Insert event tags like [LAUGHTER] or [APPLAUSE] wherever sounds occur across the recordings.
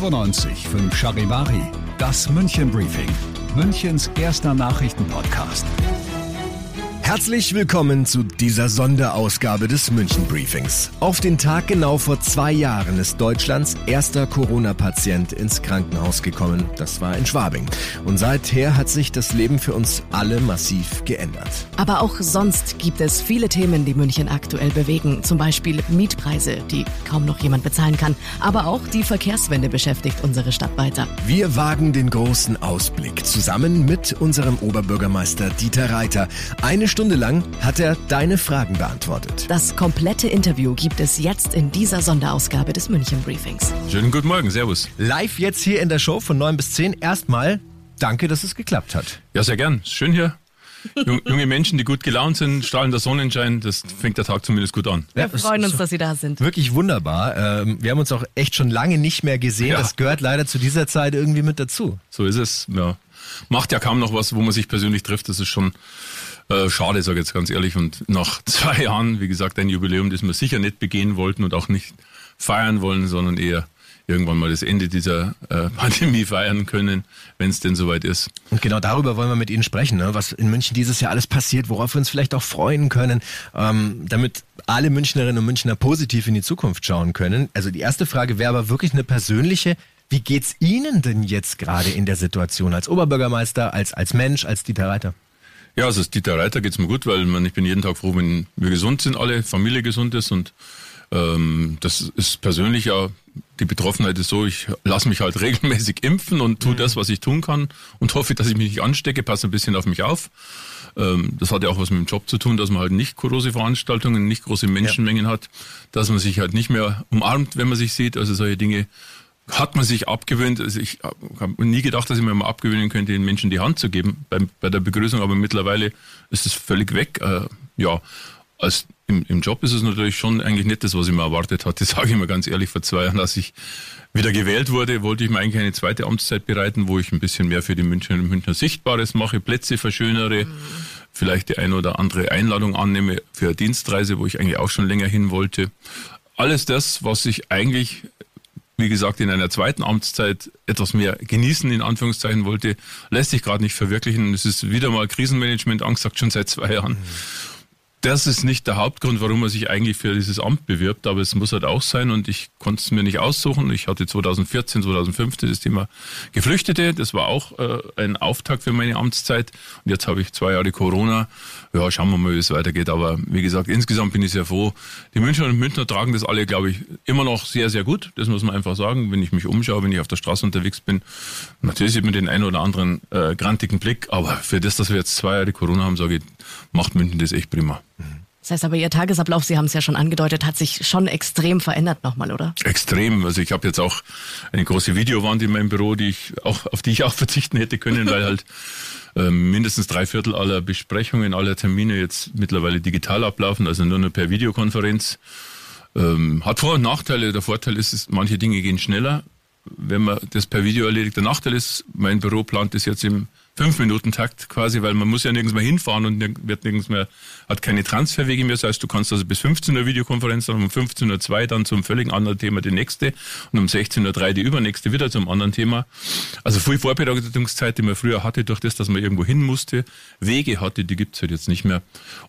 95 5 Charivari, das München Briefing, Münchens erster Nachrichtenpodcast. Herzlich willkommen zu dieser Sonderausgabe des München Briefings. Auf den Tag genau vor zwei Jahren ist Deutschlands erster Corona-Patient ins Krankenhaus gekommen. Das war in Schwabing. Und seither hat sich das Leben für uns alle massiv geändert. Aber auch sonst gibt es viele Themen, die München aktuell bewegen. Zum Beispiel Mietpreise, die kaum noch jemand bezahlen kann. Aber auch die Verkehrswende beschäftigt unsere Stadt weiter. Wir wagen den großen Ausblick zusammen mit unserem Oberbürgermeister Dieter Reiter. Eine Stunde lang hat er deine Fragen beantwortet. Das komplette Interview gibt es jetzt in dieser Sonderausgabe des München Briefings. Schönen guten Morgen, Servus. Live jetzt hier in der Show von 9 bis 10. Erstmal danke, dass es geklappt hat. Ja, sehr gern. Schön hier. Jung- Junge Menschen, die gut gelaunt sind, strahlender Sonnenschein, das fängt der Tag zumindest gut an. Wir Ja, freuen uns, dass Sie da sind. Wirklich wunderbar. Ähm, Wir haben uns auch echt schon lange nicht mehr gesehen. Ja. Das gehört leider zu dieser Zeit irgendwie mit dazu. So ist es. Ja. Macht ja kaum noch was, wo man sich persönlich trifft. Das ist schon äh, schade, sage ich jetzt ganz ehrlich. Und nach [LAUGHS] zwei Jahren, wie gesagt, ein Jubiläum, das wir sicher nicht begehen wollten und auch nicht feiern wollen, sondern eher irgendwann mal das Ende dieser äh, [LAUGHS] Pandemie feiern können, wenn es denn soweit ist. Und genau darüber wollen wir mit Ihnen sprechen, ne? was in München dieses Jahr alles passiert, worauf wir uns vielleicht auch freuen können, ähm, damit alle Münchnerinnen und Münchner positiv in die Zukunft schauen können. Also die erste Frage wäre aber wirklich eine persönliche. Wie geht's Ihnen denn jetzt gerade in der Situation als Oberbürgermeister, als, als Mensch, als Dieter Reiter? Ja, also als Dieter Reiter geht's mir gut, weil man, ich bin jeden Tag froh, wenn wir gesund sind, alle, Familie gesund ist und ähm, das ist persönlich ja, die Betroffenheit ist so, ich lasse mich halt [LAUGHS] regelmäßig impfen und tue das, was ich tun kann und hoffe, dass ich mich nicht anstecke, passe ein bisschen auf mich auf. Ähm, das hat ja auch was mit dem Job zu tun, dass man halt nicht große Veranstaltungen, nicht große Menschenmengen hat, dass man sich halt nicht mehr umarmt, wenn man sich sieht, also solche Dinge hat man sich abgewöhnt. Also ich habe nie gedacht, dass ich mir mal abgewöhnen könnte, den Menschen die Hand zu geben bei, bei der Begrüßung, aber mittlerweile ist es völlig weg. Äh, ja, als im, im Job ist es natürlich schon eigentlich nicht das, was ich mir erwartet hatte, [LAUGHS] sage ich mal ganz ehrlich. Vor zwei Jahren, als ich wieder gewählt wurde, wollte ich mir eigentlich eine zweite Amtszeit bereiten, wo ich ein bisschen mehr für die Münchner und Münchner Sichtbares mache, Plätze verschönere, vielleicht die eine oder andere Einladung annehme für eine Dienstreise, wo ich eigentlich auch schon länger hin wollte. Alles das, was ich eigentlich wie gesagt, in einer zweiten Amtszeit etwas mehr genießen, in Anführungszeichen wollte, lässt sich gerade nicht verwirklichen. Es ist wieder mal Krisenmanagement angesagt, schon seit zwei Jahren. Das ist nicht der Hauptgrund, warum man sich eigentlich für dieses Amt bewirbt, aber es muss halt auch sein und ich konnte es mir nicht aussuchen. Ich hatte 2014, 2015 das Thema Geflüchtete, das war auch äh, ein Auftakt für meine Amtszeit und jetzt habe ich zwei Jahre Corona. Ja, schauen wir mal, wie es weitergeht, aber wie gesagt, insgesamt bin ich sehr froh. Die Münchner und Münchner tragen das alle, glaube ich, immer noch sehr, sehr gut, das muss man einfach sagen, wenn ich mich umschaue, wenn ich auf der Straße unterwegs bin. Natürlich sieht man den einen oder anderen äh, grantigen Blick, aber für das, dass wir jetzt zwei Jahre Corona haben, sage ich, macht München das echt prima. Das heißt aber, Ihr Tagesablauf, Sie haben es ja schon angedeutet, hat sich schon extrem verändert nochmal, oder? Extrem. Also ich habe jetzt auch eine große Videowand in meinem Büro, die ich auch, auf die ich auch [LAUGHS] verzichten hätte können, weil halt ähm, mindestens drei Viertel aller Besprechungen, aller Termine jetzt mittlerweile digital ablaufen, also nur noch per Videokonferenz. Ähm, hat Vor- und Nachteile. Der Vorteil ist, ist, manche Dinge gehen schneller, wenn man das per Video erledigt. Der Nachteil ist, mein Büro plant das jetzt im Fünf-Minuten-Takt quasi, weil man muss ja nirgends mehr hinfahren und wird nirgends mehr, hat keine Transferwege mehr. Das heißt, du kannst also bis 15 Uhr Videokonferenz, dann um 15.02 Uhr dann zum völlig anderen Thema die nächste und um 16.03 Uhr die übernächste wieder zum anderen Thema. Also viel Vorbereitungszeit, die man früher hatte, durch das, dass man irgendwo hin musste, Wege hatte, die gibt's halt jetzt nicht mehr.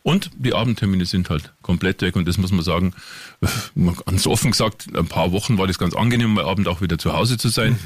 Und die Abendtermine sind halt komplett weg und das muss man sagen, [LAUGHS] ganz offen gesagt, ein paar Wochen war das ganz angenehm, mal Abend auch wieder zu Hause zu sein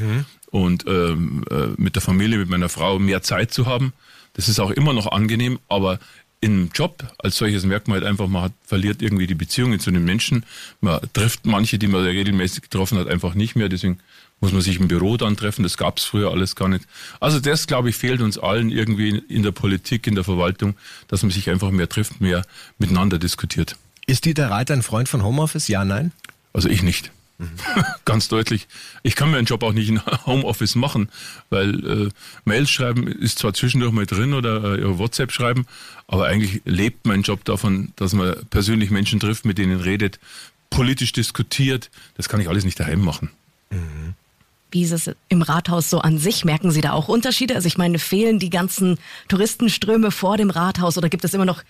und ähm, äh, mit der Familie, mit meiner Frau mehr Zeit zu haben. Das ist auch immer noch angenehm, aber im Job als solches merkt man halt einfach, man hat, verliert irgendwie die Beziehungen zu den Menschen. Man trifft manche, die man regelmäßig getroffen hat, einfach nicht mehr. Deswegen muss man sich im Büro dann treffen. Das gab es früher alles gar nicht. Also das, glaube ich, fehlt uns allen irgendwie in der Politik, in der Verwaltung, dass man sich einfach mehr trifft, mehr miteinander diskutiert. Ist Dieter Reiter ein Freund von Homeoffice? Ja, nein? Also ich nicht. [LAUGHS] Ganz deutlich. Ich kann mir einen Job auch nicht in [LAUGHS] Homeoffice machen, weil äh, Mails schreiben ist zwar zwischendurch mal drin oder äh, WhatsApp schreiben, aber eigentlich lebt mein Job davon, dass man persönlich Menschen trifft, mit denen redet, politisch diskutiert. Das kann ich alles nicht daheim machen. Mhm. Wie ist es im Rathaus so an sich? Merken Sie da auch Unterschiede? Also ich meine, fehlen die ganzen Touristenströme vor dem Rathaus oder gibt es immer noch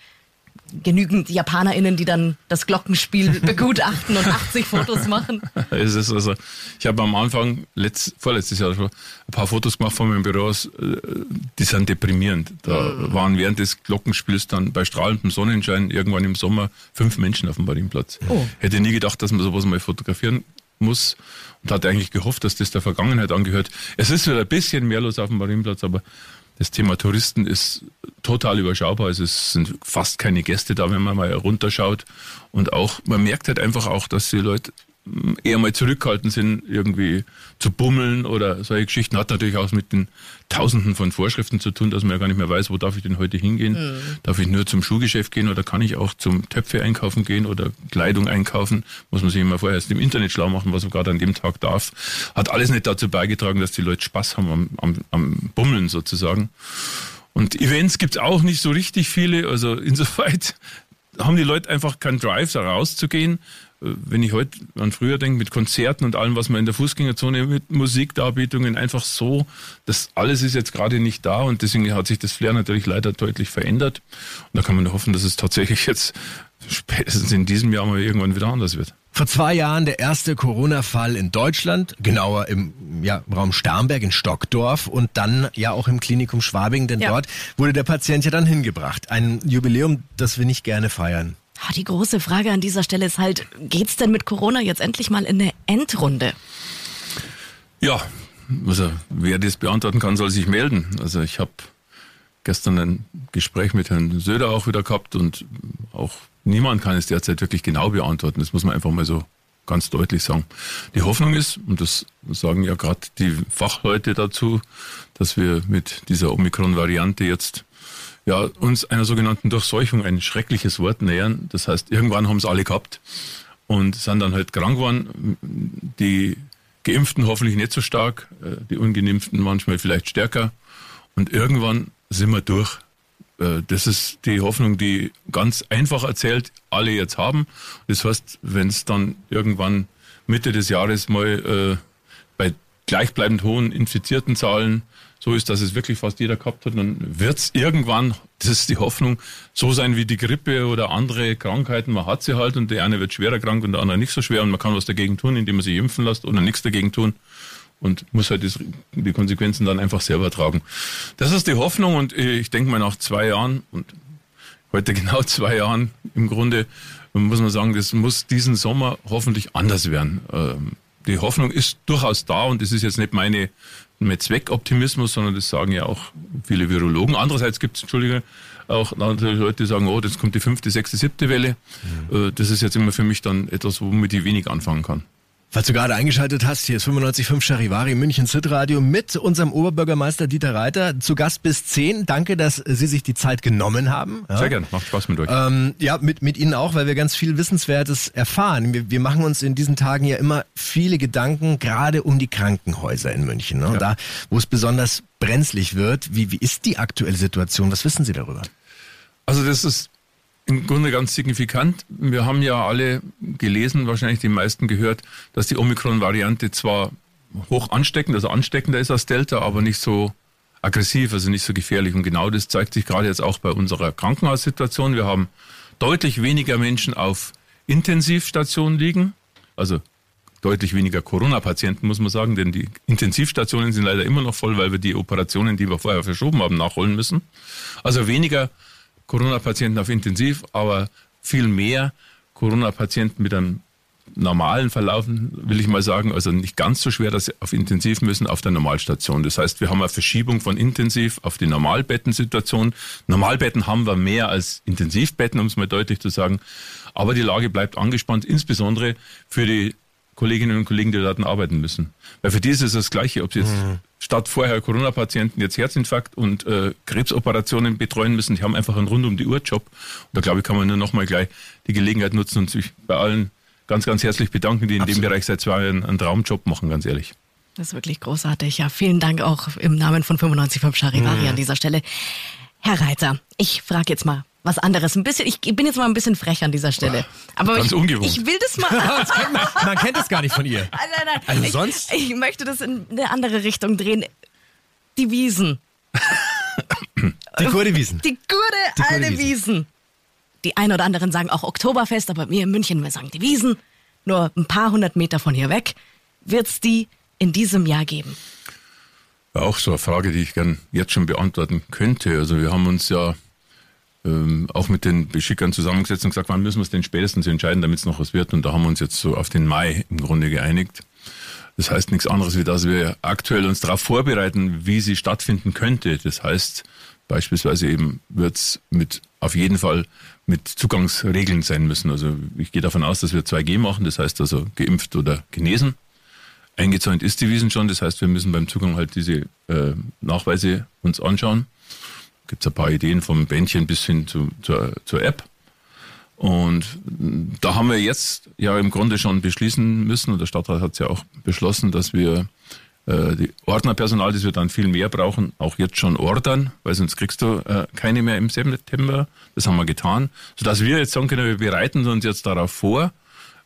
genügend JapanerInnen, die dann das Glockenspiel [LAUGHS] begutachten und 80 Fotos machen? [LAUGHS] Es ist also, ich habe am Anfang, letzt, vorletztes Jahr schon, ein paar Fotos gemacht von meinem Büro äh, die sind deprimierend. Da mhm. waren während des Glockenspiels dann bei strahlendem Sonnenschein irgendwann im Sommer fünf Menschen auf dem Marienplatz. Oh. Hätte nie gedacht, dass man sowas mal fotografieren muss und hatte eigentlich gehofft, dass das der Vergangenheit angehört. Es ist wieder ein bisschen mehr los auf dem Marienplatz, aber das Thema Touristen ist total überschaubar. Also es sind fast keine Gäste da, wenn man mal runterschaut. Und auch, man merkt halt einfach auch, dass die Leute eher mal zurückhaltend sind, irgendwie zu bummeln oder solche Geschichten. Hat natürlich auch mit den Tausenden von Vorschriften zu tun, dass man ja gar nicht mehr weiß, wo darf ich denn heute hingehen. Mhm. Darf ich nur zum Schuhgeschäft gehen oder kann ich auch zum Töpfe einkaufen gehen oder Kleidung einkaufen? Muss man sich immer vorher erst im Internet schlau machen, was man gerade an dem Tag darf. Hat alles nicht dazu beigetragen, dass die Leute Spaß haben am, am, am Bummeln sozusagen. Und Events gibt's auch nicht so richtig viele. Also insoweit [LAUGHS] haben die Leute einfach keinen Drive, da rauszugehen wenn ich heute an früher denke, mit Konzerten und allem, was man in der Fußgängerzone mit Musikdarbietungen einfach so, das alles ist jetzt gerade nicht da und deswegen hat sich das Flair natürlich leider deutlich verändert. Und da kann man nur hoffen, dass es tatsächlich jetzt spätestens in diesem Jahr mal irgendwann wieder anders wird. Vor zwei Jahren der erste Corona-Fall in Deutschland, genauer im ja, Raum Starnberg in Stockdorf und dann ja auch im Klinikum Schwabing, denn ja. dort wurde der Patient ja dann hingebracht. Ein Jubiläum, das wir nicht gerne feiern. Ah, die große Frage an dieser Stelle ist halt, geht's denn mit Corona jetzt endlich mal in eine Endrunde? Ja, also wer das beantworten kann, soll sich melden. Also ich habe gestern ein Gespräch mit Herrn Söder auch wieder gehabt und auch niemand kann es derzeit wirklich genau beantworten. Das muss man einfach mal so ganz deutlich sagen. Die Hoffnung ist, und das sagen ja gerade die Fachleute dazu, dass wir mit dieser Omikron-Variante jetzt ja, uns einer sogenannten Durchseuchung, ein schreckliches Wort nähern. Das heißt, irgendwann haben es alle gehabt und sind dann halt krank geworden. Die Geimpften hoffentlich nicht so stark, äh, die Ungeimpften manchmal vielleicht stärker. Und irgendwann sind wir durch. Äh, das ist die Hoffnung, die ganz einfach erzählt alle jetzt haben. Das heißt, wenn es dann irgendwann Mitte des Jahres mal äh, bei gleichbleibend hohen infizierten Zahlen so ist, dass es wirklich fast jeder gehabt hat, dann wird es irgendwann, das ist die Hoffnung, so sein wie die Grippe oder andere Krankheiten. Man hat sie halt und der eine wird schwerer krank und der andere nicht so schwer und man kann was dagegen tun, indem man sich impfen lässt oder nichts dagegen tun und muss halt das, die Konsequenzen dann einfach selber tragen. Das ist die Hoffnung und ich denke mal nach zwei Jahren und heute [LAUGHS] genau zwei Jahren im Grunde muss man sagen, das muss diesen Sommer hoffentlich anders werden. Die Hoffnung ist durchaus da und das ist jetzt nicht meine mit Zweckoptimismus, sondern das sagen ja auch viele Virologen. Andererseits gibt es, Entschuldige, auch natürlich Leute, die sagen, oh, jetzt kommt die fünfte, sechste, siebte Welle. Mhm. Das ist jetzt immer für mich dann etwas, womit ich wenig anfangen kann. Falls du gerade eingeschaltet hast, hier ist 95.5 Charivari München Zitradio mit unserem Oberbürgermeister Dieter Reiter zu Gast bis 10. Danke, dass Sie sich die Zeit genommen haben. Ja. Sehr gerne, macht Spaß mit euch. Ähm, ja, mit, mit Ihnen auch, weil wir ganz viel Wissenswertes erfahren. Wir, wir machen uns in diesen Tagen ja immer viele Gedanken, gerade um die Krankenhäuser in München. Ne? Ja. Da, wo es besonders brenzlig wird. Wie, wie ist die aktuelle Situation? Was wissen Sie darüber? Also das ist im Grunde ganz signifikant. Wir haben ja alle gelesen, wahrscheinlich die meisten gehört, dass die Omikron-Variante zwar hoch ansteckend, also ansteckender ist als Delta, aber nicht so aggressiv, also nicht so gefährlich. Und genau das zeigt sich gerade jetzt auch bei unserer Krankenhaussituation. Wir haben deutlich weniger Menschen auf Intensivstationen liegen, also deutlich weniger Corona-Patienten, muss man sagen, denn die Intensivstationen sind leider immer noch voll, weil wir die Operationen, die wir vorher verschoben haben, nachholen müssen. Also weniger Corona-Patienten auf Intensiv, aber viel mehr Corona-Patienten mit einem normalen verlaufen, will ich mal sagen, also nicht ganz so schwer, dass sie auf Intensiv müssen, auf der Normalstation. Das heißt, wir haben eine Verschiebung von Intensiv auf die Normalbettensituation. Normalbetten haben wir mehr als Intensivbetten, um es mal deutlich zu sagen. Aber die Lage bleibt angespannt, insbesondere für die Kolleginnen und Kollegen, die dort arbeiten müssen. Weil für die ist es das Gleiche, ob sie jetzt mhm. Statt vorher Corona-Patienten jetzt Herzinfarkt und äh, Krebsoperationen betreuen müssen. Die haben einfach einen rund um die Uhr Job. Und da glaube ich, kann man nur nochmal gleich die Gelegenheit nutzen und sich bei allen ganz, ganz herzlich bedanken, die in Absolut. dem Bereich seit zwei Jahren einen Traumjob machen, ganz ehrlich. Das ist wirklich großartig. Ja, vielen Dank auch im Namen von 95.5 Charivari mhm. an dieser Stelle. Herr Reiter, ich frage jetzt mal was anderes. Ein bisschen, ich bin jetzt mal ein bisschen frech an dieser Stelle. Aber Ganz ich, ungewohnt. ich will das mal. [LAUGHS] das kennt man, man, kennt es gar nicht von ihr. [LAUGHS] Nein, nein, nein. Also ich, sonst? Ich möchte das in eine andere Richtung drehen. Die Wiesen. Die gute Wiesen. Die gute alte Wiesen. Die einen oder anderen sagen auch Oktoberfest, aber wir in München, wir sagen die Wiesen. Nur ein paar hundert Meter von hier weg wird es die in diesem Jahr geben. auch so eine Frage, die ich gern jetzt schon beantworten könnte. Also wir haben uns ja ähm, auch mit den Beschickern zusammengesetzt und gesagt, wann müssen wir es denn spätestens entscheiden, damit es noch was wird. Und da haben wir uns jetzt so auf den Mai im Grunde geeinigt. Das heißt nichts anderes, wie dass wir aktuell uns darauf vorbereiten, wie sie stattfinden könnte. Das heißt, beispielsweise eben wird es mit auf jeden Fall mit Zugangsregeln sein müssen. Also ich gehe davon aus, dass wir 2G machen, das heißt also geimpft oder genesen. Eingezäunt ist die Wiesen schon, das heißt, wir müssen beim Zugang halt diese äh, Nachweise uns anschauen gibt es ein paar Ideen vom Bändchen bis hin zu, zur, zur App. Und da haben wir jetzt ja im Grunde schon beschließen müssen, und der Stadtrat hat es ja auch beschlossen, dass wir äh, die Ordnerpersonal, das wir dann viel mehr brauchen, auch jetzt schon ordern, weil sonst kriegst du äh, keine mehr im September. Das haben wir getan, sodass wir jetzt sagen können, wir bereiten uns jetzt darauf vor,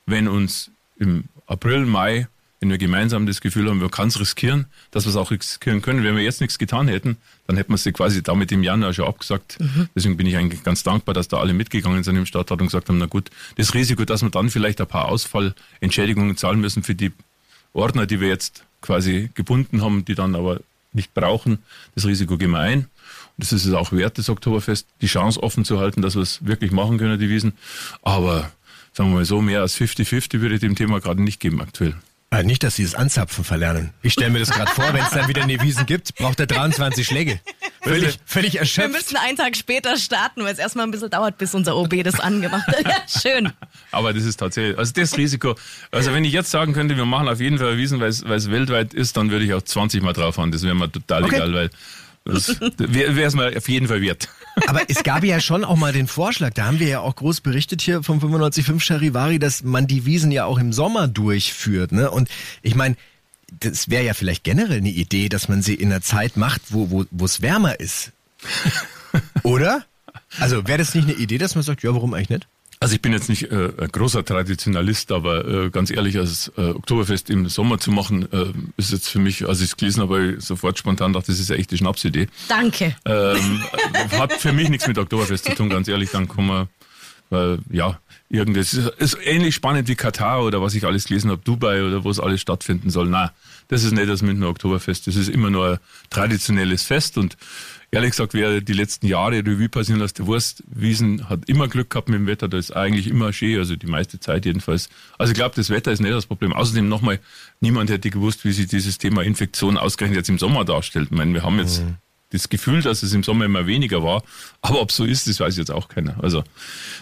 wenn uns im April, Mai wenn wir gemeinsam das Gefühl haben, wir können es riskieren, dass wir es auch riskieren können. Wenn wir jetzt nichts getan hätten, dann hätten wir sie quasi damit im Januar schon abgesagt. Mhm. Deswegen bin ich eigentlich ganz dankbar, dass da alle mitgegangen sind im Stadtrat und gesagt haben, na gut, das Risiko, dass wir dann vielleicht ein paar Ausfallentschädigungen zahlen müssen für die Ordner, die wir jetzt quasi gebunden haben, die dann aber nicht brauchen, das Risiko gehen wir ein. Und das ist es auch wert, das Oktoberfest, die Chance offen zu halten, dass wir es wirklich machen können, die Wiesen. Aber sagen wir mal so, mehr als 50-50 würde ich dem Thema gerade nicht geben aktuell. Äh, nicht, dass sie das Anzapfen verlernen. Ich stelle mir das gerade vor, wenn es dann wieder eine Wiesen gibt, braucht er 23 Schläge. Völlig, völlig erschöpft. Wir müssen einen Tag später starten, weil es erstmal ein bisschen dauert, bis unser OB das angemacht hat. Ja, schön. Aber das ist tatsächlich, also das Risiko, also wenn ich jetzt sagen könnte, wir machen auf jeden Fall Wiesen, weil es weltweit ist, dann würde ich auch 20 Mal drauf fahren. Das wäre mir total okay. egal, weil das wäre es mal auf jeden Fall wert. Aber es gab ja schon auch mal den Vorschlag, da haben wir ja auch groß berichtet hier vom 95.5 Charivari, dass man die Wiesen ja auch im Sommer durchführt. Ne? Und ich meine, das wäre ja vielleicht generell eine Idee, dass man sie in einer Zeit macht, wo wo es wärmer ist. [LAUGHS] Oder? Also wäre das nicht eine Idee, dass man sagt, ja, warum eigentlich nicht? Also ich bin jetzt nicht äh, ein großer Traditionalist, aber äh, ganz ehrlich, als äh, Oktoberfest im Sommer zu machen, äh, ist jetzt für mich, als ich es gelesen habe, sofort spontan dachte, das ist ja echt die Schnapsidee. Danke. Ähm, hat für mich nichts mit Oktoberfest zu tun, ganz ehrlich. Dann kommen wir, weil ja, irgendwas ist, ist ähnlich spannend wie Katar oder was ich alles gelesen habe, Dubai oder wo es alles stattfinden soll. Na, das ist nicht das Münchner Oktoberfest. Das ist immer nur ein traditionelles Fest und ehrlich gesagt, wer die letzten Jahre Revue passieren lässt, der Wurstwiesen hat immer Glück gehabt mit dem Wetter. Da ist eigentlich immer schön, also die meiste Zeit jedenfalls. Also ich glaube, das Wetter ist nicht das Problem. Außerdem nochmal, niemand hätte gewusst, wie sich dieses Thema Infektion ausgerechnet jetzt im Sommer darstellt. Ich meine, wir haben jetzt mhm. das Gefühl, dass es im Sommer immer weniger war. Aber ob so ist, das weiß jetzt auch keiner. Also,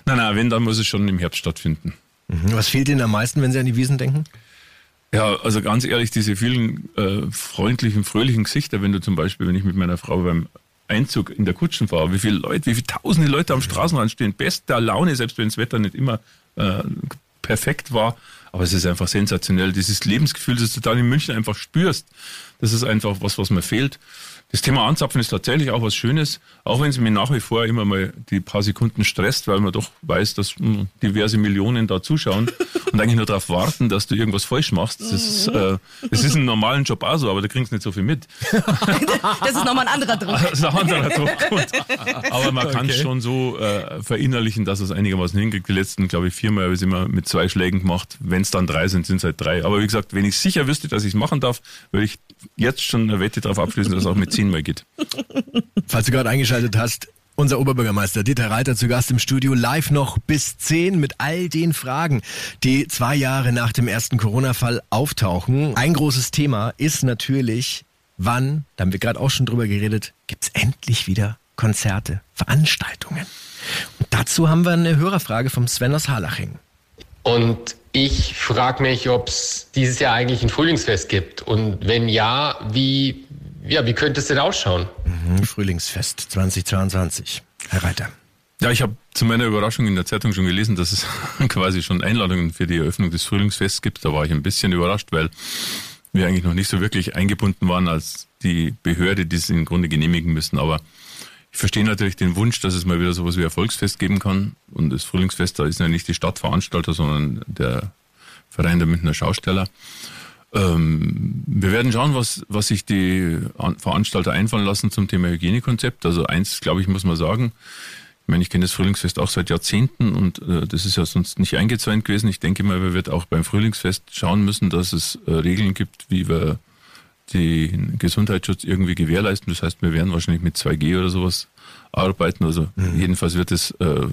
nein, nein, wenn, dann muss es schon im Herbst stattfinden. Mhm. Was fehlt Ihnen am meisten, wenn Sie an die Wiesen denken? Ja, also ganz ehrlich, diese vielen äh, freundlichen, fröhlichen Gesichter, wenn du zum Beispiel, wenn ich mit meiner Frau beim Einzug in der Kutschen war, wie viele Leute, wie viele tausende Leute am Straßenrand stehen, bester Laune, selbst wenn das Wetter nicht immer äh, perfekt war. Aber es ist einfach sensationell. Dieses Lebensgefühl, das du dann in München einfach spürst, das ist einfach was, was mir fehlt. Das Thema Anzapfen ist tatsächlich auch was Schönes, auch wenn es mir nach wie vor immer mal die paar Sekunden stresst, weil man doch weiß, dass hm, diverse Millionen da zuschauen [LAUGHS] und eigentlich nur darauf warten, dass du irgendwas falsch machst. Das ist, äh, das ist ein normalen Job auch so, aber da kriegst du nicht so viel mit. [LAUGHS] das ist nochmal ein anderer Druck. [LAUGHS] Das ist ein anderer Druck. Gut. Aber man kann es okay. schon so äh, verinnerlichen, dass es einigermaßen hinkriegt. Die letzten, glaube ich, viermal habe ich es immer mit zwei Schlägen gemacht. Wenn es dann drei sind, sind es halt drei. Aber wie gesagt, wenn ich sicher wüsste, dass ich es machen darf, würde ich jetzt schon eine Wette darauf abschließen, dass auch mit zehnmal geht. [LAUGHS] Falls du gerade eingeschaltet hast, Unser Oberbürgermeister Dieter Reiter zu Gast im Studio, live noch bis 10 mit all den Fragen, die zwei Jahre nach dem ersten Corona-Fall auftauchen. Ein großes Thema ist natürlich, wann, da haben wir gerade auch schon drüber geredet, gibt's endlich wieder Konzerte, Veranstaltungen. Und dazu haben wir eine Hörerfrage vom Sven aus Harlaching. Und ich frage mich, ob es dieses Jahr eigentlich ein Frühlingsfest gibt. Und wenn ja, wie, ja, wie könnte es denn ausschauen? Mhm, Frühlingsfest 2022. Herr Reiter. Ja, ich habe zu meiner Überraschung in der Zeitung schon gelesen, dass es [LAUGHS] quasi schon Einladungen für die Eröffnung des Frühlingsfests gibt. Da war ich ein bisschen überrascht, weil wir eigentlich noch nicht so wirklich eingebunden waren als die Behörde, die es im Grunde genehmigen müssen. Aber ich verstehe natürlich den Wunsch, dass es mal wieder sowas wie ein Volksfest geben kann. Und das Frühlingsfest, da ist ja nicht die Stadtveranstalter, sondern der Verein der Münchner Schausteller. Ähm, wir werden schauen, was, was sich die Veranstalter einfallen lassen zum Thema Hygienekonzept. Also eins, glaube ich, muss man sagen. Ich meine, ich kenne das Frühlingsfest auch seit Jahrzehnten und äh, das ist ja sonst nicht eingezäunt gewesen. Ich denke mal, wir werden auch beim Frühlingsfest schauen müssen, dass es äh, Regeln gibt, wie wir den Gesundheitsschutz irgendwie gewährleisten. Das heißt, wir werden wahrscheinlich mit 2G oder sowas arbeiten. Also mhm. jedenfalls wird es, äh,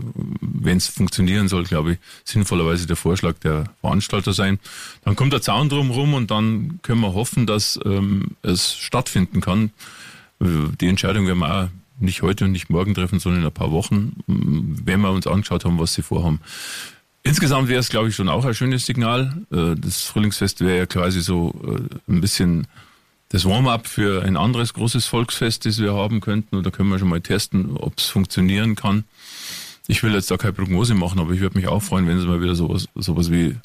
wenn es funktionieren soll, glaube ich, sinnvollerweise der Vorschlag der Veranstalter sein. Dann kommt der Zaun drumherum und dann können wir hoffen, dass ähm, es stattfinden kann. Die Entscheidung werden wir auch nicht heute und nicht morgen treffen, sondern in ein paar Wochen, wenn wir uns angeschaut haben, was sie vorhaben. Insgesamt wäre es, glaube ich, schon auch ein schönes Signal. Äh, das Frühlingsfest wäre ja quasi so äh, ein bisschen das Warm-up für ein anderes großes Volksfest, das wir haben könnten. Und da können wir schon mal testen, ob es funktionieren kann. Ich will jetzt da keine Prognose machen, aber ich würde mich auch freuen, wenn es mal wieder sowas, sowas wie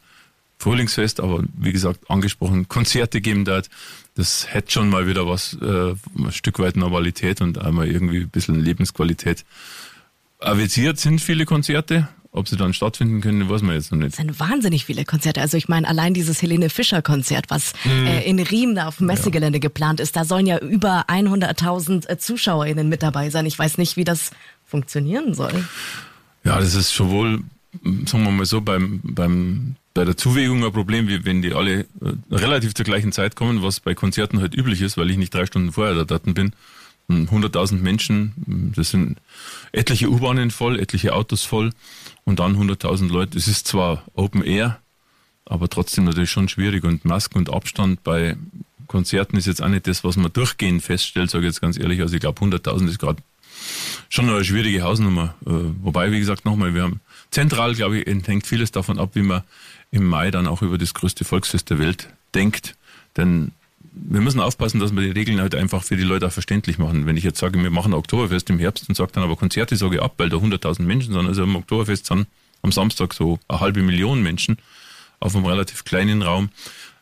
Frühlingsfest, aber wie gesagt, angesprochen, Konzerte geben dort. Das hätte schon mal wieder was, äh, ein Stück weit Normalität und einmal irgendwie ein bisschen Lebensqualität. Avisiert sind viele Konzerte, ob sie dann stattfinden können, weiß man jetzt noch nicht. Es sind wahnsinnig viele Konzerte. Also ich meine, allein dieses Helene Fischer Konzert, was mhm. äh, in Riem da auf dem Messegelände ja. geplant ist, da sollen ja über 100.000 äh, ZuschauerInnen mit dabei sein. Ich weiß nicht, wie das funktionieren soll. Ja, das ist sowohl, sagen wir mal so, beim, beim, bei der Zuwägung ein Problem, wie wenn die alle äh, relativ zur gleichen Zeit kommen, was bei Konzerten halt üblich ist, weil ich nicht drei Stunden vorher da Daten bin. 100.000 Menschen, das sind etliche U-Bahnen voll, etliche Autos voll und dann 100.000 Leute. Es ist zwar Open Air, aber trotzdem natürlich schon schwierig und Masken und Abstand bei Konzerten ist jetzt auch nicht das, was man durchgehend feststellt, sage ich jetzt ganz ehrlich. Also ich glaube 100.000 ist gerade schon eine schwierige Hausnummer. Äh, wobei, wie gesagt, nochmal, wir haben zentral, glaube ich, hängt vieles davon ab, wie man im Mai dann auch über das größte Volksfest der Welt denkt. Denn wir müssen aufpassen, dass wir die Regeln halt einfach für die Leute auch verständlich machen. Wenn ich jetzt sage, wir machen Oktoberfest im Herbst und sage dann aber Konzerte, sage ich ab, weil da 100.000 Menschen sind. Also am Oktoberfest sind am Samstag so eine halbe Million Menschen auf einem relativ kleinen Raum.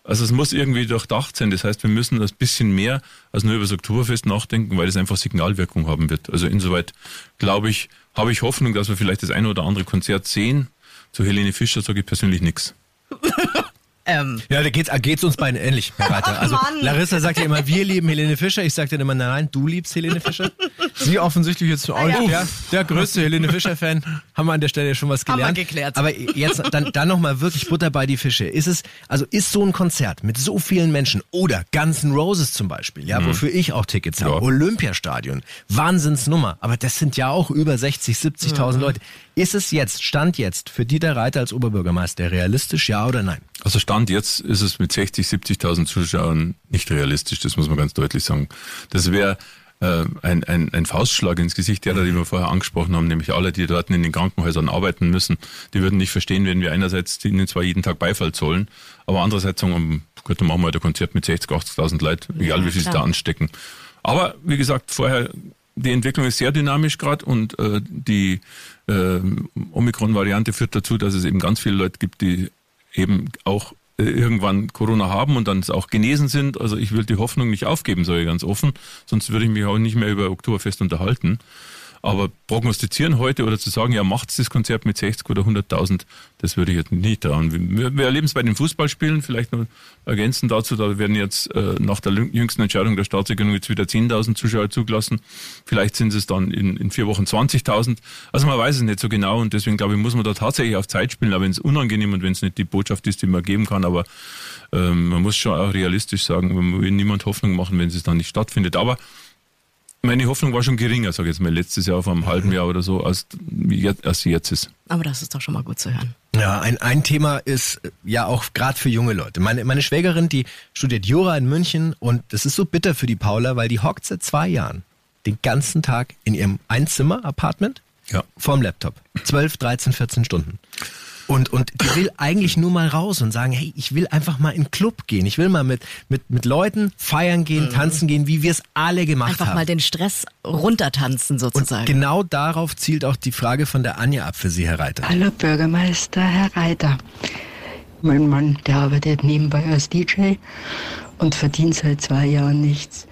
Also es muss irgendwie durchdacht sein. Das heißt, wir müssen ein bisschen mehr als nur über das Oktoberfest nachdenken, weil es einfach Signalwirkung haben wird. Also insoweit glaube ich, habe ich Hoffnung, dass wir vielleicht das eine oder andere Konzert sehen. Zu Helene Fischer sage ich persönlich nichts. [LAUGHS] Ähm. Ja, da geht's, geht's uns beiden ähnlich, Herr [LAUGHS] Reiter. Also Mann. Larissa sagt ja immer, wir lieben Helene Fischer. Ich sage dann immer, nein, du liebst Helene Fischer. [LAUGHS] Sie offensichtlich jetzt auch ja. der, der größte Helene Fischer-Fan. Haben wir an der Stelle schon was gelernt. Haben wir geklärt. Aber jetzt dann, dann nochmal wirklich Butter bei die Fische. Ist es, also ist so ein Konzert mit so vielen Menschen oder Guns N' Roses zum Beispiel, ja, mhm. wofür ich auch Tickets habe, ja. Olympiastadion, Wahnsinnsnummer. Aber das sind ja auch über 60, 70.000 mhm. Leute. Ist es jetzt, Stand jetzt, für Dieter Reiter als Oberbürgermeister realistisch, ja oder nein? Also Stand jetzt ist es mit 60, 70.000 Zuschauern nicht realistisch, das muss man ganz deutlich sagen. Das wäre äh, ein, ein, ein Faustschlag ins Gesicht derer, die wir vorher angesprochen haben, nämlich alle, die dort in den Krankenhäusern arbeiten müssen. Die würden nicht verstehen, wenn wir einerseits ihnen zwar jeden Tag Beifall zollen, aber andererseits sagen, gut, dann machen wir halt ein Konzert mit 60, 80.000 Leuten, egal ja, wie viel sie da anstecken. Aber wie gesagt, vorher die Entwicklung ist sehr dynamisch gerade und äh, die äh, Omikron-Variante führt dazu, dass es eben ganz viele Leute gibt, die eben auch äh, irgendwann Corona haben und dann auch genesen sind. Also ich will die Hoffnung nicht aufgeben, sage ich ganz offen, sonst würde ich mich auch nicht mehr über Oktoberfest unterhalten. Aber prognostizieren heute oder zu sagen, ja, macht's das Konzert mit 60 oder 100.000, das würde ich jetzt nicht trauen. Wir, wir erleben es bei den Fußballspielen, vielleicht noch ergänzen dazu, da werden jetzt äh, nach der jüngsten Entscheidung der Staatsregierung jetzt wieder 10.000 Zuschauer zugelassen. Vielleicht sind es dann in, in vier Wochen 20.000. Also man weiß es nicht so genau und deswegen glaube ich, muss man da tatsächlich auf Zeit spielen, aber wenn es unangenehm und wenn es nicht die Botschaft ist, die man geben kann, aber ähm, man muss schon auch realistisch sagen, man will niemand Hoffnung machen, wenn es dann nicht stattfindet. Aber meine Hoffnung war schon geringer, sage ich jetzt mal, letztes Jahr vor einem halben Jahr oder so, als, jetzt, als sie jetzt ist. Aber das ist doch schon mal gut zu hören. Ja, ein, ein Thema ist äh, ja auch gerade für junge Leute. Meine, meine Schwägerin, die studiert Jura in München und das ist so bitter für die Paula, weil die hockt seit zwei Jahren den ganzen Tag in ihrem Einzimmer-Apartment Ja. vorm Laptop. 12, 13, 14 Stunden. Und, und die will eigentlich nur mal raus und sagen, hey, ich will einfach mal in den Club gehen. Ich will mal mit, mit, mit Leuten feiern gehen, tanzen gehen, wie wir es alle gemacht Einfach haben. mal den Stress runtertanzen und sozusagen. genau darauf zielt auch die Frage von der Anja ab für Sie, Herr Reiter. Hallo Bürgermeister, Herr Reiter. Mein Mann, der arbeitet nebenbei als DJ und verdient seit zwei Jahren nichts.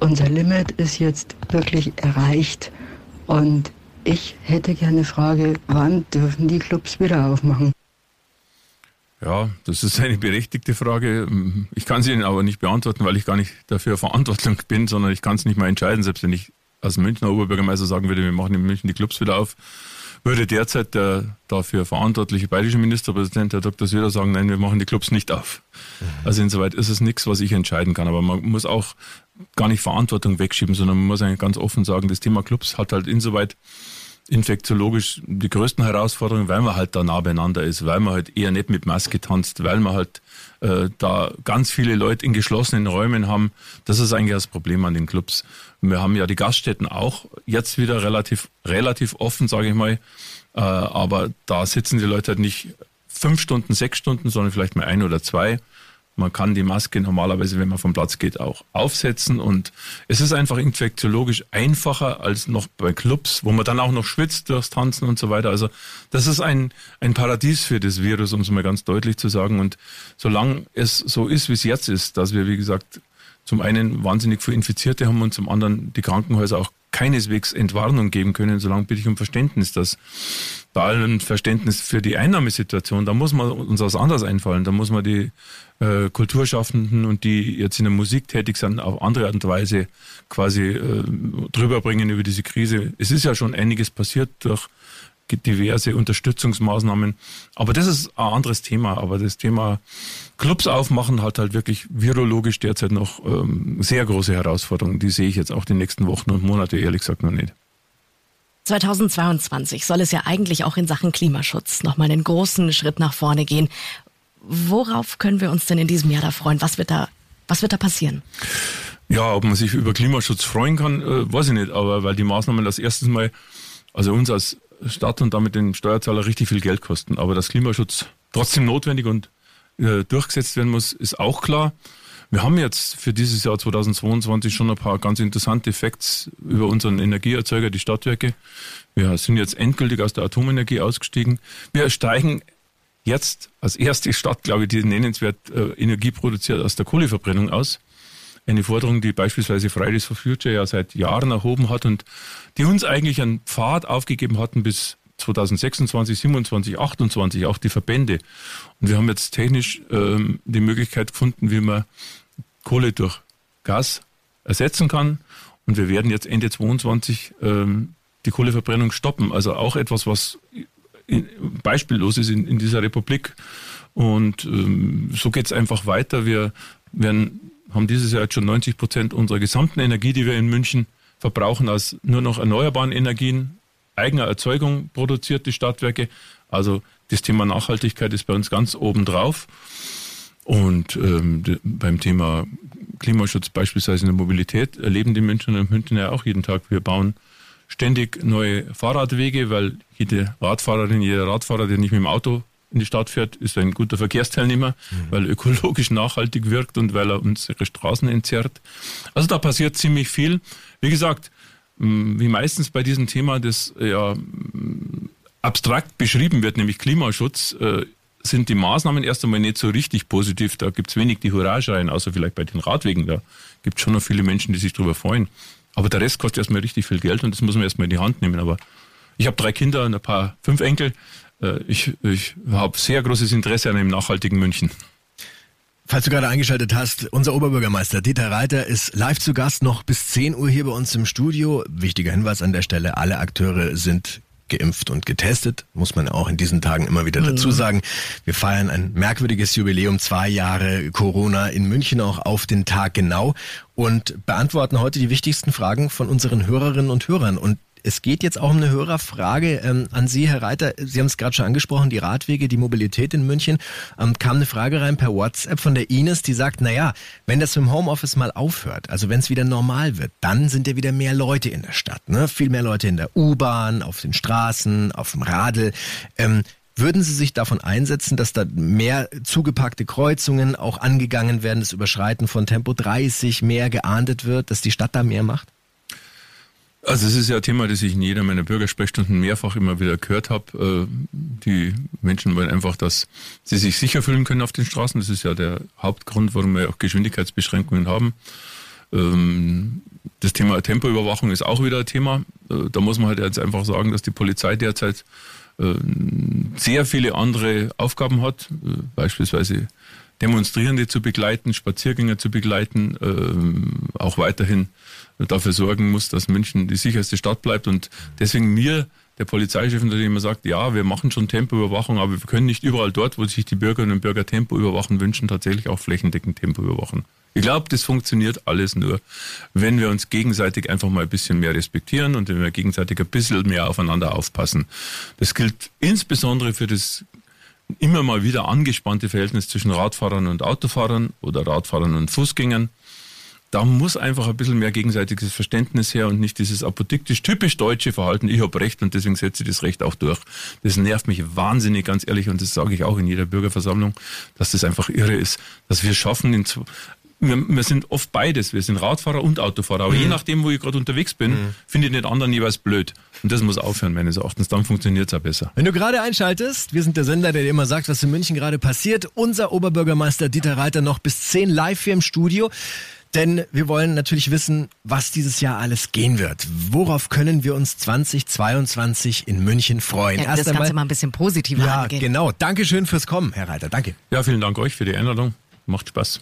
Unser Limit ist jetzt wirklich erreicht und ich hätte gerne eine Frage, wann dürfen die Clubs wieder aufmachen? Ja, das ist eine berechtigte Frage. Ich kann sie Ihnen aber nicht beantworten, weil ich gar nicht dafür verantwortlich bin, sondern ich kann es nicht mal entscheiden. Selbst wenn ich als Münchner Oberbürgermeister sagen würde, wir machen in München die Clubs wieder auf, würde derzeit der dafür verantwortliche bayerische Ministerpräsident, Herr Dr. Söder, sagen, nein, wir machen die Clubs nicht auf. Also insoweit ist es nichts, was ich entscheiden kann. Aber man muss auch gar nicht Verantwortung wegschieben, sondern man muss eigentlich ganz offen sagen, das Thema Clubs hat halt insoweit infektiologisch die größten Herausforderungen, weil man halt da nah beieinander ist, weil man halt eher nicht mit Maske tanzt, weil man halt äh, da ganz viele Leute in geschlossenen Räumen haben. Das ist eigentlich das Problem an den Clubs. Wir haben ja die Gaststätten auch jetzt wieder relativ relativ offen, sage ich mal. Äh, aber da sitzen die Leute halt nicht fünf Stunden, sechs Stunden, sondern vielleicht mal ein oder zwei. Man kann die Maske normalerweise, wenn man vom Platz geht, auch aufsetzen und es ist einfach infektiologisch einfacher als noch bei Clubs, wo man dann auch noch schwitzt durchs Tanzen und so weiter. Also das ist ein, ein Paradies für das Virus, um es mal ganz deutlich zu sagen. Und solange es so ist, wie es jetzt ist, dass wir, wie gesagt, zum einen wahnsinnig viele Infizierte haben und zum anderen die Krankenhäuser auch keineswegs Entwarnung geben können, solange bitte ich um Verständnis, dass bei allem Verständnis für die Einnahmesituation, da muss man uns was anderes einfallen, da muss man die äh, Kulturschaffenden und die jetzt in der Musik tätig sind, auf andere Art und Weise quasi äh, drüber bringen über diese Krise. Es ist ja schon einiges passiert durch diverse Unterstützungsmaßnahmen. Aber das ist ein anderes Thema. Aber das Thema Clubs aufmachen hat halt wirklich virologisch derzeit noch ähm, sehr große Herausforderungen. Die sehe ich jetzt auch die nächsten Wochen und Monate ehrlich gesagt noch nicht. 2022 soll es ja eigentlich auch in Sachen Klimaschutz nochmal einen großen Schritt nach vorne gehen. Worauf können wir uns denn in diesem Jahr da freuen? Was wird da, was wird da passieren? Ja, ob man sich über Klimaschutz freuen kann, äh, weiß ich nicht. Aber weil die Maßnahmen das erstens mal, also uns als Stadt und damit den Steuerzahler richtig viel Geld kosten. Aber dass Klimaschutz trotzdem notwendig und äh, durchgesetzt werden muss, ist auch klar. Wir haben jetzt für dieses Jahr 2022 schon ein paar ganz interessante Facts über unseren Energieerzeuger, die Stadtwerke. Wir sind jetzt endgültig aus der Atomenergie ausgestiegen. Wir steigen jetzt als erste Stadt, glaube ich, die nennenswert äh, Energie produziert aus der Kohleverbrennung aus. Eine Forderung, die beispielsweise Fridays for Future ja seit Jahren erhoben hat und die uns eigentlich einen Pfad aufgegeben hatten bis 2026, 27, 28, auch die Verbände. Und wir haben jetzt technisch ähm, die Möglichkeit gefunden, wie man Kohle durch Gas ersetzen kann. Und wir werden jetzt Ende 22 ähm, die Kohleverbrennung stoppen. Also auch etwas, was in, beispiellos ist in, in dieser Republik. Und ähm, so geht es einfach weiter. Wir werden, haben dieses Jahr jetzt schon 90 Prozent unserer gesamten Energie, die wir in München verbrauchen, aus nur noch erneuerbaren Energien, eigener Erzeugung produziert, die Stadtwerke. Also das Thema Nachhaltigkeit ist bei uns ganz oben drauf. Und ähm, beim Thema Klimaschutz beispielsweise in der Mobilität erleben die Münchner und Münchner ja auch jeden Tag. Wir bauen ständig neue Fahrradwege, weil jede Radfahrerin, jeder Radfahrer, der nicht mit dem Auto in die Stadt fährt, ist ein guter Verkehrsteilnehmer, mhm. weil er ökologisch nachhaltig wirkt und weil er unsere Straßen entzerrt. Also da passiert ziemlich viel. Wie gesagt, wie meistens bei diesem Thema, das ja abstrakt beschrieben wird, nämlich Klimaschutz, äh, sind die Maßnahmen erst einmal nicht so richtig positiv. Da gibt es wenig die Hurra-Schreien, außer vielleicht bei den Radwegen. Da gibt es schon noch viele Menschen, die sich darüber freuen. Aber der Rest kostet erstmal richtig viel Geld und das muss man erstmal in die Hand nehmen. Aber ich habe drei Kinder und ein paar, fünf Enkel. Äh, ich ich habe sehr großes Interesse an einem nachhaltigen München. Falls du gerade eingeschaltet hast, unser Oberbürgermeister Dieter Reiter ist live zu Gast noch bis 10 Uhr hier bei uns im Studio. Wichtiger Hinweis an der Stelle, alle Akteure sind geimpft und getestet, muss man auch in diesen Tagen immer wieder dazu sagen. Wir feiern ein merkwürdiges Jubiläum, zwei Jahre Corona in München auch auf den Tag genau und beantworten heute die wichtigsten Fragen von unseren Hörerinnen und Hörern. Und es geht jetzt auch um eine Hörerfrage ähm, an Sie, Herr Reiter. Sie haben es gerade schon angesprochen, die Radwege, die Mobilität in München. Ähm, kam eine Frage rein per WhatsApp von der Ines, die sagt, na ja, wenn das im Homeoffice mal aufhört, also wenn es wieder normal wird, dann sind ja wieder mehr Leute in der Stadt. Ne? Viel mehr Leute in der U-Bahn, auf den Straßen, auf dem Radl. Ähm, würden Sie sich davon einsetzen, dass da mehr zugepackte Kreuzungen auch angegangen werden, das Überschreiten von Tempo 30 mehr geahndet wird, dass die Stadt da mehr macht? Also es ist ja ein Thema, das ich in jeder meiner Bürgersprechstunden mehrfach immer wieder gehört habe. Äh, die Menschen wollen einfach, dass sie sich sicher fühlen können auf den Straßen. Das ist ja der Hauptgrund, warum wir auch Geschwindigkeitsbeschränkungen haben. Ähm, das Thema Tempoüberwachung ist auch wieder ein Thema. Äh, da muss man halt jetzt einfach sagen, dass die Polizei derzeit äh, sehr viele andere Aufgaben hat, beispielsweise Demonstrierende zu begleiten, Spaziergänger zu begleiten, auch weiterhin dafür sorgen muss, dass München die sicherste Stadt bleibt. Und deswegen mir, der Polizeichef, der immer sagt, ja, wir machen schon Tempoüberwachung, aber wir können nicht überall dort, wo sich die Bürgerinnen und Bürger Tempoüberwachen wünschen, tatsächlich auch flächendeckend Tempo überwachen. Ich glaube, das funktioniert alles nur, wenn wir uns gegenseitig einfach mal ein bisschen mehr respektieren und wenn wir gegenseitig ein bisschen mehr aufeinander aufpassen. Das gilt insbesondere für das immer mal wieder angespannte Verhältnis zwischen Radfahrern und Autofahrern oder Radfahrern und Fußgängern. Da muss einfach ein bisschen mehr gegenseitiges Verständnis her und nicht dieses apodiktisch typisch deutsche Verhalten, ich habe Recht und deswegen setze ich das Recht auch durch. Das nervt mich wahnsinnig, ganz ehrlich, und das sage ich auch in jeder Bürgerversammlung, dass das einfach irre ist, dass wir schaffen, wir, wir sind oft beides. Wir sind Radfahrer und Autofahrer. Aber mhm. je nachdem, wo ich gerade unterwegs bin, mhm. finde ich den anderen jeweils blöd. Und das muss aufhören, meines Erachtens. Dann funktioniert es auch besser. Wenn du gerade einschaltest, wir sind der Sender, der dir immer sagt, was in München gerade passiert. Unser Oberbürgermeister Dieter Reiter noch bis 10 live hier im Studio. Denn wir wollen natürlich wissen, was dieses Jahr alles gehen wird. Worauf können wir uns 2022 in München freuen? Ja, Erst das Ganze mal ein bisschen positiver Ja, angehen. genau. Dankeschön fürs Kommen, Herr Reiter. Danke. Ja, vielen Dank euch für die Einladung. Macht Spaß.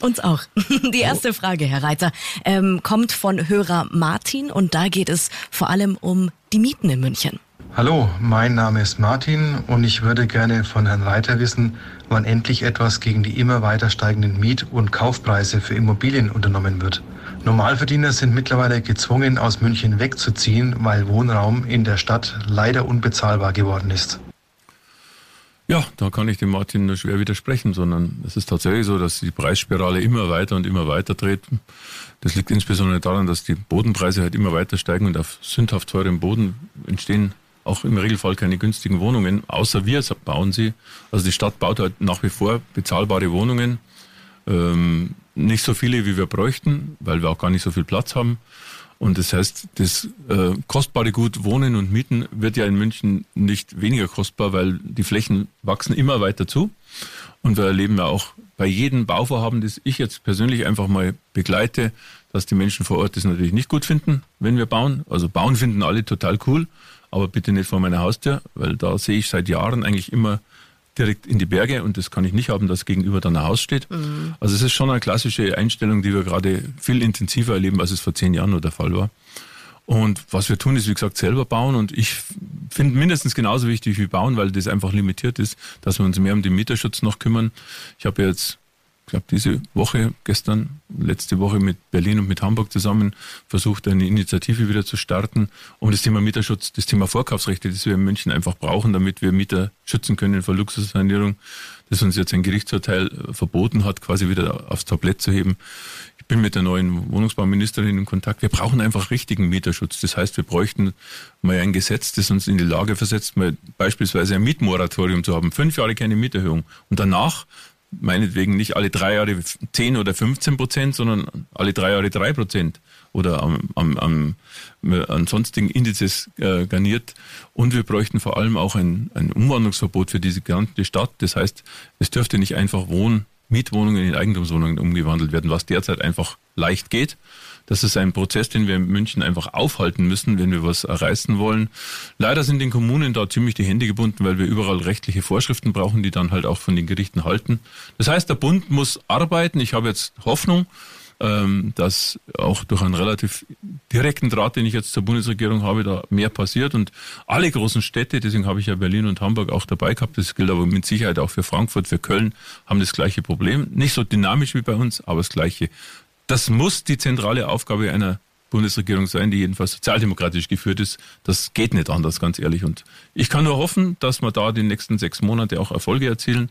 Uns auch. [LAUGHS] Die erste Frage, Herr Reiter, ähm, kommt von Hörer Martin und da geht es vor allem um die Mieten in München. Hallo, mein Name ist Martin und ich würde gerne von Herrn Reiter wissen, wann endlich etwas gegen die immer weiter steigenden Miet- und Kaufpreise für Immobilien unternommen wird. Normalverdiener sind mittlerweile gezwungen, aus München wegzuziehen, weil Wohnraum in der Stadt leider unbezahlbar geworden ist. Ja, da kann ich dem Martin nur schwer widersprechen, sondern es ist tatsächlich so, dass die Preisspirale immer weiter und immer weiter dreht. Das liegt insbesondere daran, dass die Bodenpreise halt immer weiter steigen und auf sündhaft teurem Boden entstehen auch im Regelfall keine günstigen Wohnungen, außer wir bauen sie. Also die Stadt baut halt nach wie vor bezahlbare Wohnungen. Ähm, nicht so viele, wie wir bräuchten, weil wir auch gar nicht so viel Platz haben. Und das heißt, das äh, kostbare Gut Wohnen und Mieten wird ja in München nicht weniger kostbar, weil die Flächen wachsen immer weiter zu. Und wir erleben ja auch bei jedem Bauvorhaben, das ich jetzt persönlich einfach mal begleite, dass die Menschen vor Ort das natürlich nicht gut finden, wenn wir bauen. Also bauen finden alle total cool aber bitte nicht vor meiner Haustür, weil da sehe ich seit Jahren eigentlich immer direkt in die Berge und das kann ich nicht haben, dass gegenüber dann ein Haus steht. Mhm. Also es ist schon eine klassische Einstellung, die wir gerade viel intensiver erleben, als es vor zehn Jahren nur der Fall war. Und was wir tun, ist wie gesagt selber bauen und ich finde mindestens genauso wichtig wie bauen, weil das einfach limitiert ist, dass wir uns mehr um den Mieterschutz noch kümmern. Ich habe jetzt glaube, diese Woche, gestern, letzte Woche mit Berlin und mit Hamburg zusammen versucht, eine Initiative wieder zu starten, um das Thema Mieterschutz, das Thema Vorkaufsrechte, das wir in München einfach brauchen, damit wir Mieter schützen können vor Luxussanierung, das uns jetzt ein Gerichtsurteil äh, verboten hat, quasi wieder aufs Tablett zu heben. Ich bin mit der neuen Wohnungsbauministerin in Kontakt. Wir brauchen einfach richtigen Mieterschutz. Das heißt, wir bräuchten mal ein Gesetz, das uns in die Lage versetzt, mal beispielsweise ein Mietmoratorium zu haben. Fünf Jahre keine Mieterhöhung. Und danach meinetwegen nicht alle drei Jahre 10 oder 15 Prozent, sondern alle drei Jahre drei Prozent oder am, am, am, an sonstigen Indizes äh, garniert. Und wir bräuchten vor allem auch ein, ein Umwandlungsverbot für diese gesamte Stadt. Das heißt, es dürfte nicht einfach Wohn-, Mietwohnungen in Eigentumswohnungen umgewandelt werden, was derzeit einfach leicht geht. Das ist ein Prozess, den wir in München einfach aufhalten müssen, wenn wir was erreißen wollen. Leider sind den Kommunen da ziemlich die Hände gebunden, weil wir überall rechtliche Vorschriften brauchen, die dann halt auch von den Gerichten halten. Das heißt, der Bund muss arbeiten. Ich habe jetzt Hoffnung, ähm, dass auch durch einen relativ direkten Draht, den ich jetzt zur Bundesregierung habe, da mehr passiert. Und alle großen Städte, deswegen habe ich ja Berlin und Hamburg auch dabei gehabt, das gilt aber mit Sicherheit auch für Frankfurt, für Köln, haben das gleiche Problem. Nicht so dynamisch wie bei uns, aber das gleiche. Das muss die zentrale Aufgabe einer Bundesregierung sein, die jedenfalls sozialdemokratisch geführt ist. Das geht nicht anders, ganz ehrlich. Und ich kann nur hoffen, dass wir da die nächsten sechs Monate auch Erfolge erzielen,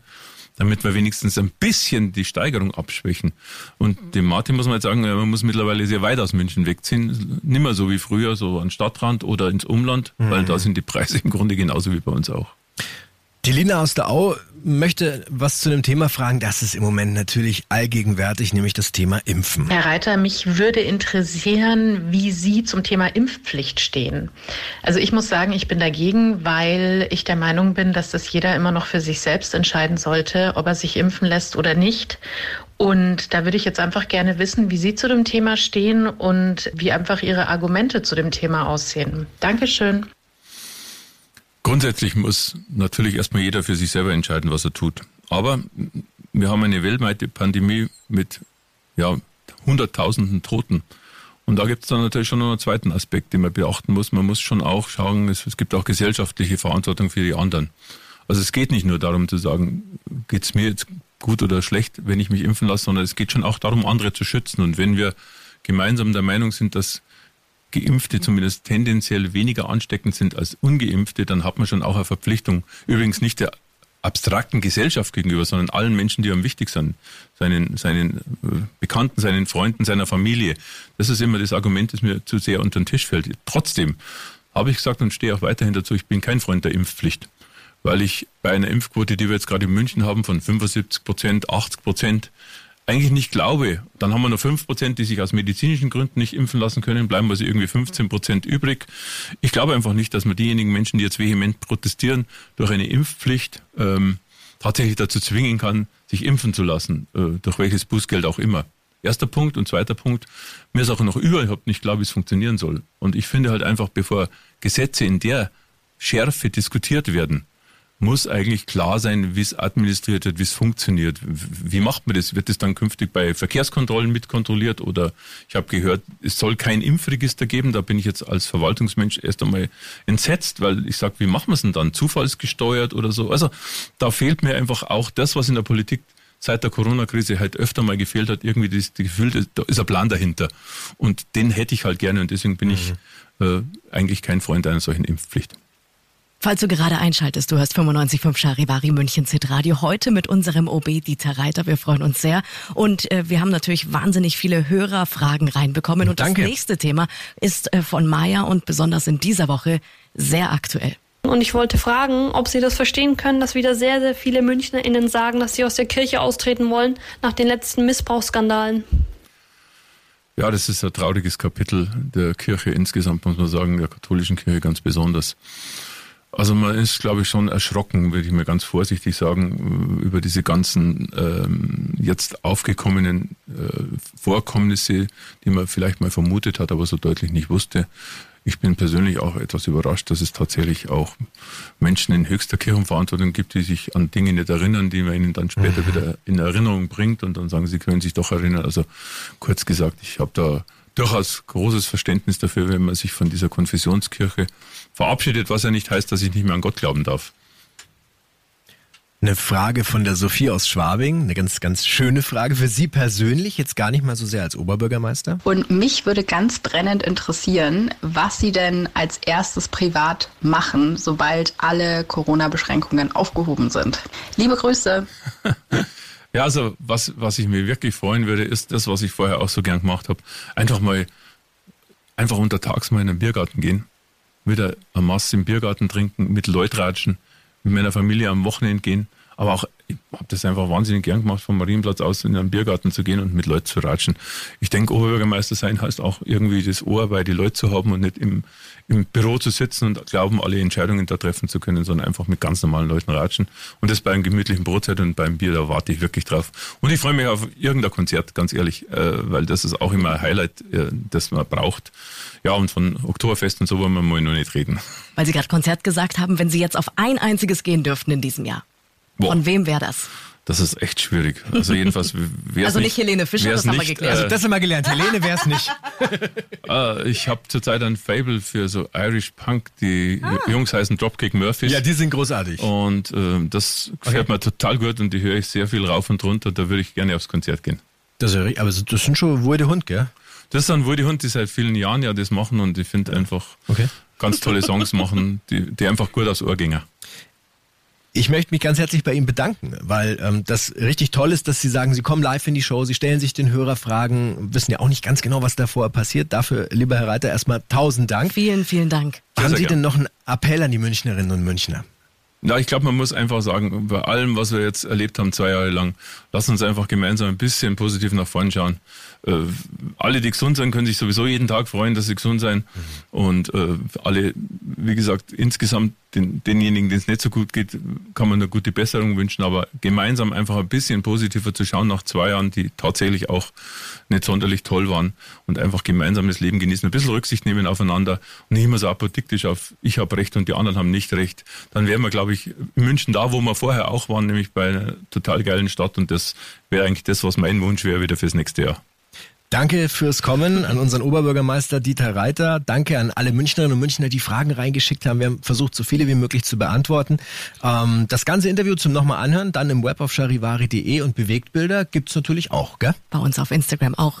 damit wir wenigstens ein bisschen die Steigerung abschwächen. Und dem Martin muss man jetzt sagen, man muss mittlerweile sehr weit aus München wegziehen. Nicht mehr so wie früher, so an Stadtrand oder ins Umland, mhm. weil da sind die Preise im Grunde genauso wie bei uns auch. Die Lina aus der Au möchte was zu dem Thema fragen. Das ist im Moment natürlich allgegenwärtig, nämlich das Thema Impfen. Herr Reiter, mich würde interessieren, wie Sie zum Thema Impfpflicht stehen. Also ich muss sagen, ich bin dagegen, weil ich der Meinung bin, dass das jeder immer noch für sich selbst entscheiden sollte, ob er sich impfen lässt oder nicht. Und da würde ich jetzt einfach gerne wissen, wie Sie zu dem Thema stehen und wie einfach Ihre Argumente zu dem Thema aussehen. Dankeschön. Grundsätzlich muss natürlich erstmal jeder für sich selber entscheiden, was er tut. Aber wir haben eine weltweite Pandemie mit ja, Hunderttausenden Toten. Und da gibt es dann natürlich schon noch einen zweiten Aspekt, den man beachten muss. Man muss schon auch schauen, es, es gibt auch gesellschaftliche Verantwortung für die anderen. Also es geht nicht nur darum zu sagen, geht es mir jetzt gut oder schlecht, wenn ich mich impfen lasse, sondern es geht schon auch darum, andere zu schützen. Und wenn wir gemeinsam der Meinung sind, dass Geimpfte zumindest tendenziell weniger ansteckend sind als Ungeimpfte, dann hat man schon auch eine Verpflichtung. Übrigens nicht der abstrakten Gesellschaft gegenüber, sondern allen Menschen, die einem wichtig sind, seinen, seinen äh, Bekannten, seinen Freunden, seiner Familie. Das ist immer das Argument, das mir zu sehr unter den Tisch fällt. Trotzdem habe ich gesagt und stehe auch weiterhin dazu, ich bin kein Freund der Impfpflicht, weil ich bei einer Impfquote, die wir jetzt gerade in München haben, von 75 Prozent, 80 Prozent, eigentlich nicht glaube, dann haben wir nur fünf Prozent, die sich aus medizinischen Gründen nicht impfen lassen können, bleiben also irgendwie 15 Prozent übrig. Ich glaube einfach nicht, dass man diejenigen Menschen, die jetzt vehement protestieren, durch eine Impfpflicht ähm, tatsächlich dazu zwingen kann, sich impfen zu lassen, äh, durch welches Bußgeld auch immer. Erster Punkt und zweiter Punkt, mir ist auch noch überhaupt nicht klar, wie es funktionieren soll. Und ich finde halt einfach, bevor Gesetze in der Schärfe diskutiert werden, muss eigentlich klar sein, wie es administriert wird, wie es funktioniert. Wie macht man das? Wird es dann künftig bei Verkehrskontrollen mitkontrolliert? Oder ich habe gehört, es soll kein Impfregister geben. Da bin ich jetzt als Verwaltungsmensch erst einmal entsetzt, weil ich sage, wie machen wir es denn dann? Zufallsgesteuert oder so? Also da fehlt mir einfach auch das, was in der Politik seit der Corona-Krise halt öfter mal gefehlt hat, irgendwie das, das Gefühl, da ist ein Plan dahinter. Und den hätte ich halt gerne und deswegen bin mhm. ich äh, eigentlich kein Freund einer solchen Impfpflicht. Falls du gerade einschaltest, du hörst 95.5 Charivari München Radio heute mit unserem OB Dieter Reiter. Wir freuen uns sehr. Und äh, wir haben natürlich wahnsinnig viele Hörerfragen reinbekommen. Und Danke. das nächste Thema ist äh, von Maya und besonders in dieser Woche sehr aktuell. Und ich wollte fragen, ob Sie das verstehen können, dass wieder sehr, sehr viele MünchnerInnen sagen, dass sie aus der Kirche austreten wollen nach den letzten Missbrauchsskandalen. Ja, das ist ein trauriges Kapitel der Kirche insgesamt, muss man sagen, der katholischen Kirche ganz besonders. Also man ist, glaube ich, schon erschrocken, würde ich mir ganz vorsichtig sagen, über diese ganzen ähm, jetzt aufgekommenen äh, Vorkommnisse, die man vielleicht mal vermutet hat, aber so deutlich nicht wusste. Ich bin persönlich auch etwas überrascht, dass es tatsächlich auch Menschen in höchster Kirchenverantwortung gibt, die sich an Dinge nicht erinnern, die man ihnen dann später mhm. wieder in Erinnerung bringt und dann sagen, sie können sich doch erinnern. Also kurz gesagt, ich habe da durchaus großes Verständnis dafür, wenn man sich von dieser Konfessionskirche verabschiedet, was ja nicht heißt, dass ich nicht mehr an Gott glauben darf. Eine Frage von der Sophie aus Schwabing, eine ganz, ganz schöne Frage für Sie persönlich, jetzt gar nicht mal so sehr als Oberbürgermeister. Und mich würde ganz brennend interessieren, was Sie denn als erstes privat machen, sobald alle Corona-Beschränkungen aufgehoben sind. Liebe Grüße. [LAUGHS] Ja, also was, was ich mir wirklich freuen würde, ist das, was ich vorher auch so gern gemacht habe. Einfach mal, einfach untertags mal in den Biergarten gehen, wieder eine Masse im Biergarten trinken, mit Leuten ratschen, mit meiner Familie am Wochenende gehen, aber auch ich habe das einfach wahnsinnig gern gemacht, vom Marienplatz aus in einen Biergarten zu gehen und mit Leuten zu ratschen. Ich denke, Oberbürgermeister sein heißt auch irgendwie das Ohr bei die Leute zu haben und nicht im, im Büro zu sitzen und glauben, alle Entscheidungen da treffen zu können, sondern einfach mit ganz normalen Leuten ratschen. Und das bei einem gemütlichen Brotzeit und beim Bier, da warte ich wirklich drauf. Und ich freue mich auf irgendein Konzert, ganz ehrlich, äh, weil das ist auch immer ein Highlight, äh, das man braucht. Ja, und von Oktoberfest und so wollen wir mal noch nicht reden. Weil Sie gerade Konzert gesagt haben, wenn Sie jetzt auf ein einziges gehen dürften in diesem Jahr. Boah. Von wem wäre das? Das ist echt schwierig. Also jedenfalls wär's Also nicht Helene Fischer, das haben wir geklärt. Also das haben wir gelernt. Helene wäre es nicht. Äh, [LAUGHS] ich habe zurzeit ein Fable für so Irish Punk. Die Jungs heißen Dropkick Murphys. Ja, die sind großartig. und äh, das gefällt mir total gut und die höre ich sehr viel rauf und runter. Da würde ich gerne aufs Konzert gehen. Das, ist ja richtig, aber das sind schon wohl der Hund, gell? Das sind wohl die Hunde, die seit vielen Jahren ja das machen und ich finde einfach Okay. ganz tolle Songs machen, die, die einfach gut aufs Ohr gingen. Ich möchte mich ganz herzlich bei Ihnen bedanken, weil ähm, das richtig toll ist, dass Sie sagen, Sie kommen live in die Show, Sie stellen sich den Hörerfragen, wissen ja auch nicht ganz genau, was davor passiert. Dafür, lieber Herr Reiter, erstmal tausend Dank. Vielen, vielen Dank. Haben Sie denn noch einen Appell an die Münchnerinnen und Münchner? Ja, ich glaube, man muss einfach sagen, bei allem, was wir jetzt erlebt haben, zwei Jahre lang, lass uns einfach gemeinsam ein bisschen positiv nach vorn schauen. Äh, alle, die gesund sind, können sich sowieso jeden Tag freuen, dass sie gesund sein. Und äh, alle, wie gesagt, insgesamt den, denjenigen, denen es nicht so gut geht, kann man eine gute Besserung wünschen. Aber gemeinsam einfach ein bisschen positiver zu schauen nach zwei Jahren, die tatsächlich auch nicht sonderlich toll waren und einfach gemeinsam das Leben genießen, ein bisschen Rücksicht nehmen aufeinander und nicht immer so apodiktisch auf ich habe recht und die anderen haben nicht recht. Dann wären wir, glaube ich, in München da, wo wir vorher auch waren, nämlich bei einer total geilen Stadt und das wäre eigentlich das, was mein Wunsch wäre wieder fürs nächste Jahr. Danke fürs Kommen an unseren Oberbürgermeister Dieter Reiter. Danke an alle Münchnerinnen und Münchner, die Fragen reingeschickt haben. Wir haben versucht, so viele wie möglich zu beantworten. Ähm, das ganze Interview zum nochmal anhören, dann im Web auf charivari.de und Bewegtbilder gibt's natürlich auch, gell? Bei uns auf Instagram auch